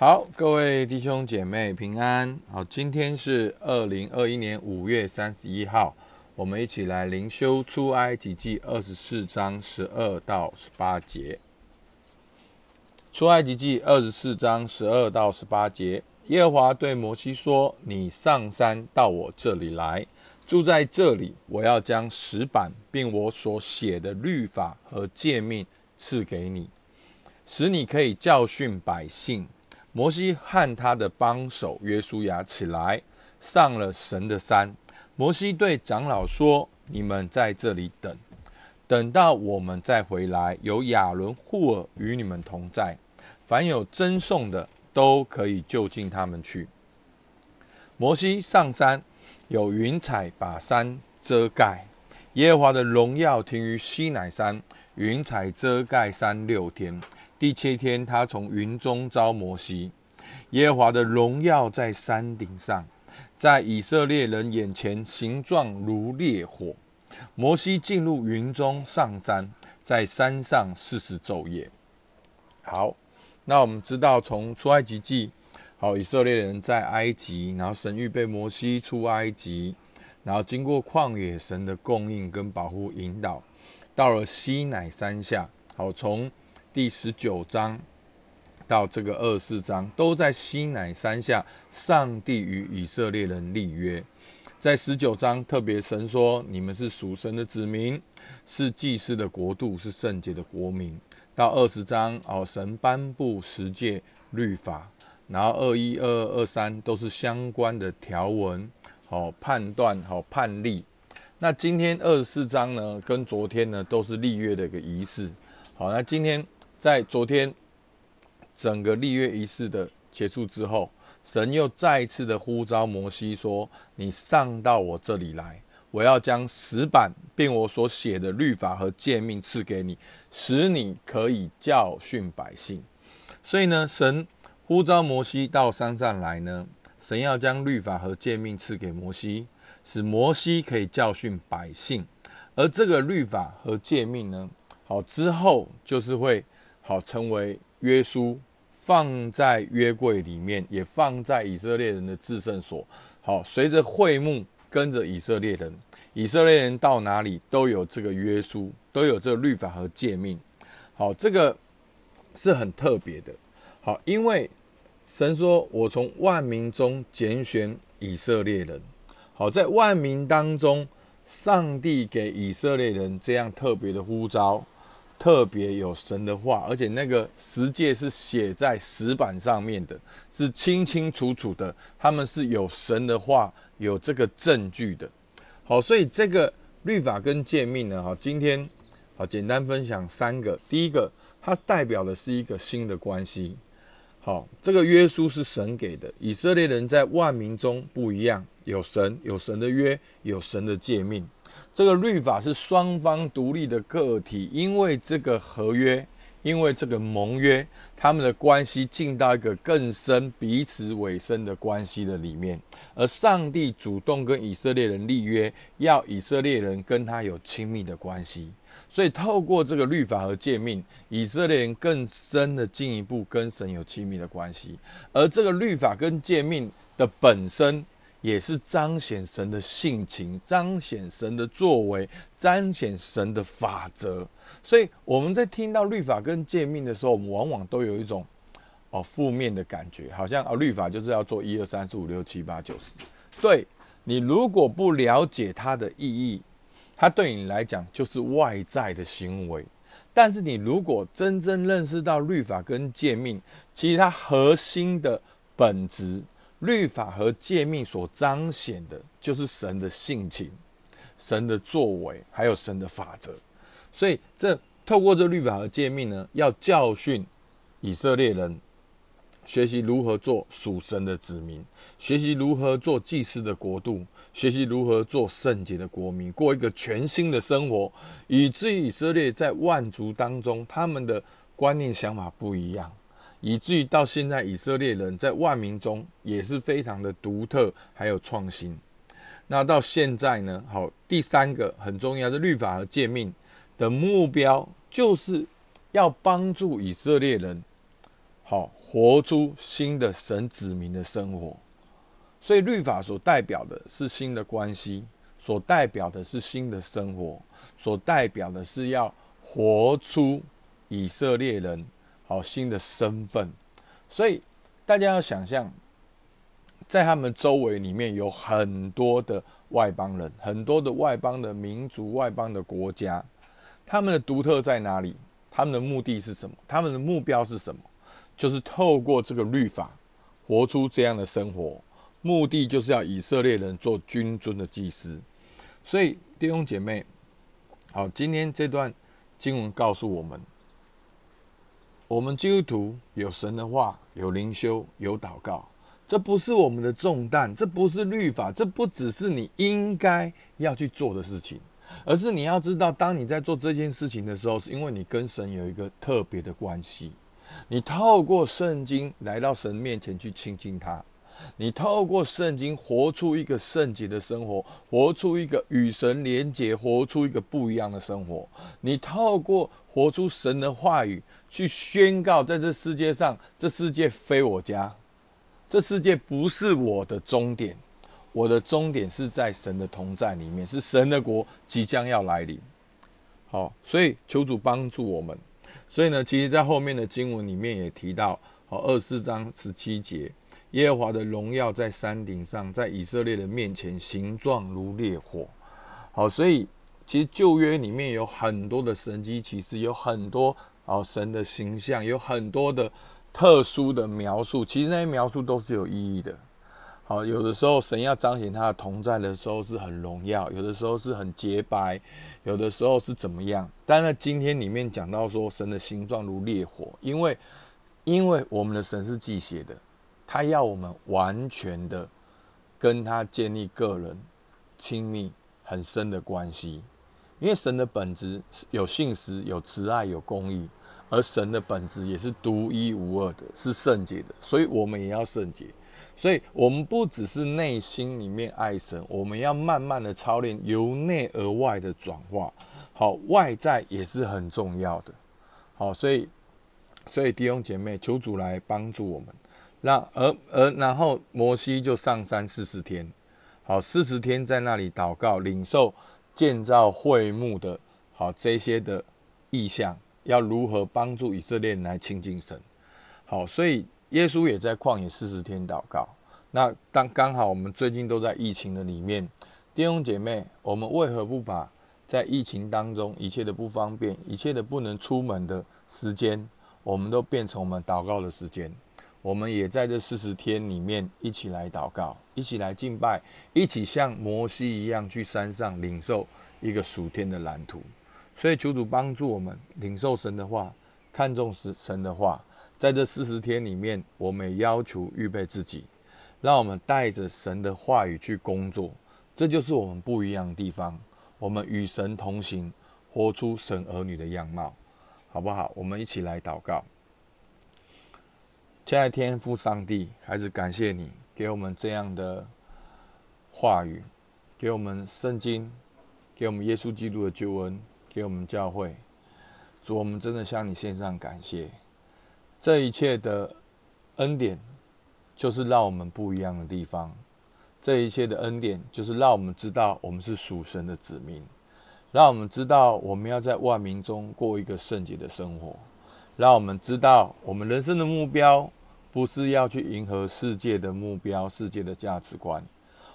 好，各位弟兄姐妹平安。好，今天是二零二一年五月三十一号，我们一起来灵修出埃及记二十四章十二到十八节。出埃及记二十四章十二到十八节，耶和华对摩西说：“你上山到我这里来，住在这里。我要将石板，并我所写的律法和诫命赐给你，使你可以教训百姓。”摩西和他的帮手约书亚起来，上了神的山。摩西对长老说：“你们在这里等，等到我们再回来。有亚伦、户尔与你们同在。凡有赠送的，都可以就近他们去。”摩西上山，有云彩把山遮盖。耶和华的荣耀停于西乃山，云彩遮盖山六天。第七天，他从云中招摩西，耶和华的荣耀在山顶上，在以色列人眼前形状如烈火。摩西进入云中上山，在山上四十昼夜。好，那我们知道从出埃及记，好，以色列人在埃及，然后神预备摩西出埃及，然后经过旷野，神的供应跟保护引导，到了西乃山下，好从。第十九章到这个二十四章，都在西乃山下，上帝与以色列人立约。在十九章，特别神说：“你们是属神的子民，是祭司的国度，是圣洁的国民。”到二十章，哦，神颁布十诫律法，然后二一、二二、二三都是相关的条文，好判断，好判例。那今天二十四章呢，跟昨天呢，都是立约的一个仪式。好，那今天。在昨天整个立约仪式的结束之后，神又再一次的呼召摩西说：“你上到我这里来，我要将石板并我所写的律法和诫命赐给你，使你可以教训百姓。”所以呢，神呼召摩西到山上来呢，神要将律法和诫命赐给摩西，使摩西可以教训百姓。而这个律法和诫命呢，好之后就是会。好，成为约书放在约柜里面，也放在以色列人的至圣所。好，随着会幕跟着以色列人，以色列人到哪里都有这个约书，都有这个律法和诫命。好，这个是很特别的。好，因为神说：“我从万民中拣选以色列人。”好，在万民当中，上帝给以色列人这样特别的呼召。特别有神的话，而且那个十诫是写在石板上面的，是清清楚楚的。他们是有神的话，有这个证据的。好，所以这个律法跟诫命呢，哈，今天好简单分享三个。第一个，它代表的是一个新的关系。好，这个约书是神给的，以色列人在万民中不一样，有神，有神的约，有神的诫命。这个律法是双方独立的个体，因为这个合约，因为这个盟约，他们的关系进到一个更深、彼此委身的关系的里面。而上帝主动跟以色列人立约，要以色列人跟他有亲密的关系。所以透过这个律法和诫命，以色列人更深的进一步跟神有亲密的关系。而这个律法跟诫命的本身。也是彰显神的性情，彰显神的作为，彰显神的法则。所以我们在听到律法跟诫命的时候，我们往往都有一种哦负面的感觉，好像啊律法就是要做一二三四五六七八九十。对你如果不了解它的意义，它对你来讲就是外在的行为。但是你如果真正认识到律法跟诫命，其实它核心的本质。律法和诫命所彰显的，就是神的性情、神的作为，还有神的法则。所以，这透过这律法和诫命呢，要教训以色列人，学习如何做属神的子民，学习如何做祭司的国度，学习如何做圣洁的国民，过一个全新的生活，以至于以色列在万族当中，他们的观念想法不一样。以至于到现在，以色列人在万民中也是非常的独特，还有创新。那到现在呢？好，第三个很重要的律法和诫命的目标，就是要帮助以色列人，好活出新的神子民的生活。所以律法所代表的是新的关系，所代表的是新的生活，所代表的是要活出以色列人好新的身份。所以大家要想象，在他们周围里面有很多的外邦人，很多的外邦的民族、外邦的国家，他们的独特在哪里？他们的目的是什么？他们的目标是什么？就是透过这个律法，活出这样的生活。目的就是要以色列人做君尊的祭司，所以弟兄姐妹，好，今天这段经文告诉我们，我们基督徒有神的话，有灵修，有祷告，这不是我们的重担，这不是律法，这不只是你应该要去做的事情，而是你要知道，当你在做这件事情的时候，是因为你跟神有一个特别的关系，你透过圣经来到神面前去亲近他。你透过圣经活出一个圣洁的生活，活出一个与神连结，活出一个不一样的生活。你透过活出神的话语，去宣告，在这世界上，这世界非我家，这世界不是我的终点，我的终点是在神的同在里面，是神的国即将要来临。好，所以求主帮助我们。所以呢，其实，在后面的经文里面也提到，好，二十四章十七节。耶和华的荣耀在山顶上，在以色列的面前，形状如烈火。好，所以其实旧约里面有很多的神迹奇事，有很多哦神的形象，有很多的特殊的描述。其实那些描述都是有意义的。好，有的时候神要彰显他的同在的时候是很荣耀，有的时候是很洁白，有的时候是怎么样。但是今天里面讲到说神的形状如烈火，因为因为我们的神是忌血的。他要我们完全的跟他建立个人亲密很深的关系，因为神的本质有信实、有慈爱、有公义，而神的本质也是独一无二的，是圣洁的，所以我们也要圣洁。所以，我们不只是内心里面爱神，我们要慢慢的操练由内而外的转化。好，外在也是很重要的。好，所以，所以弟兄姐妹，求主来帮助我们。那而而然后摩西就上山四十天，好四十天在那里祷告，领受建造会幕的好这些的意象，要如何帮助以色列人来亲近神？好，所以耶稣也在旷野四十天祷告。那当刚好我们最近都在疫情的里面，弟兄姐妹，我们为何不把在疫情当中一切的不方便，一切的不能出门的时间，我们都变成我们祷告的时间？我们也在这四十天里面一起来祷告，一起来敬拜，一起像摩西一样去山上领受一个属天的蓝图。所以求主帮助我们领受神的话，看重神神的话。在这四十天里面，我们也要求预备自己，让我们带着神的话语去工作。这就是我们不一样的地方。我们与神同行，活出神儿女的样貌，好不好？我们一起来祷告。亲爱的天父上帝，还是感谢你给我们这样的话语，给我们圣经，给我们耶稣基督的救恩，给我们教会。主，我们真的向你献上感谢。这一切的恩典，就是让我们不一样的地方。这一切的恩典，就是让我们知道我们是属神的子民，让我们知道我们要在万民中过一个圣洁的生活，让我们知道我们人生的目标。不是要去迎合世界的目标、世界的价值观。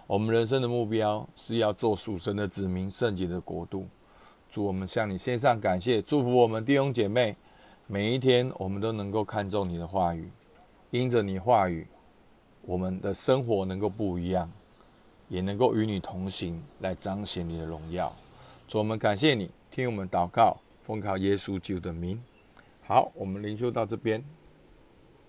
我们人生的目标是要做属神的子民、圣洁的国度。祝我们向你献上感谢，祝福我们弟兄姐妹，每一天我们都能够看重你的话语，因着你话语，我们的生活能够不一样，也能够与你同行，来彰显你的荣耀。祝我们感谢你，听我们祷告，奉靠耶稣救的名。好，我们灵修到这边。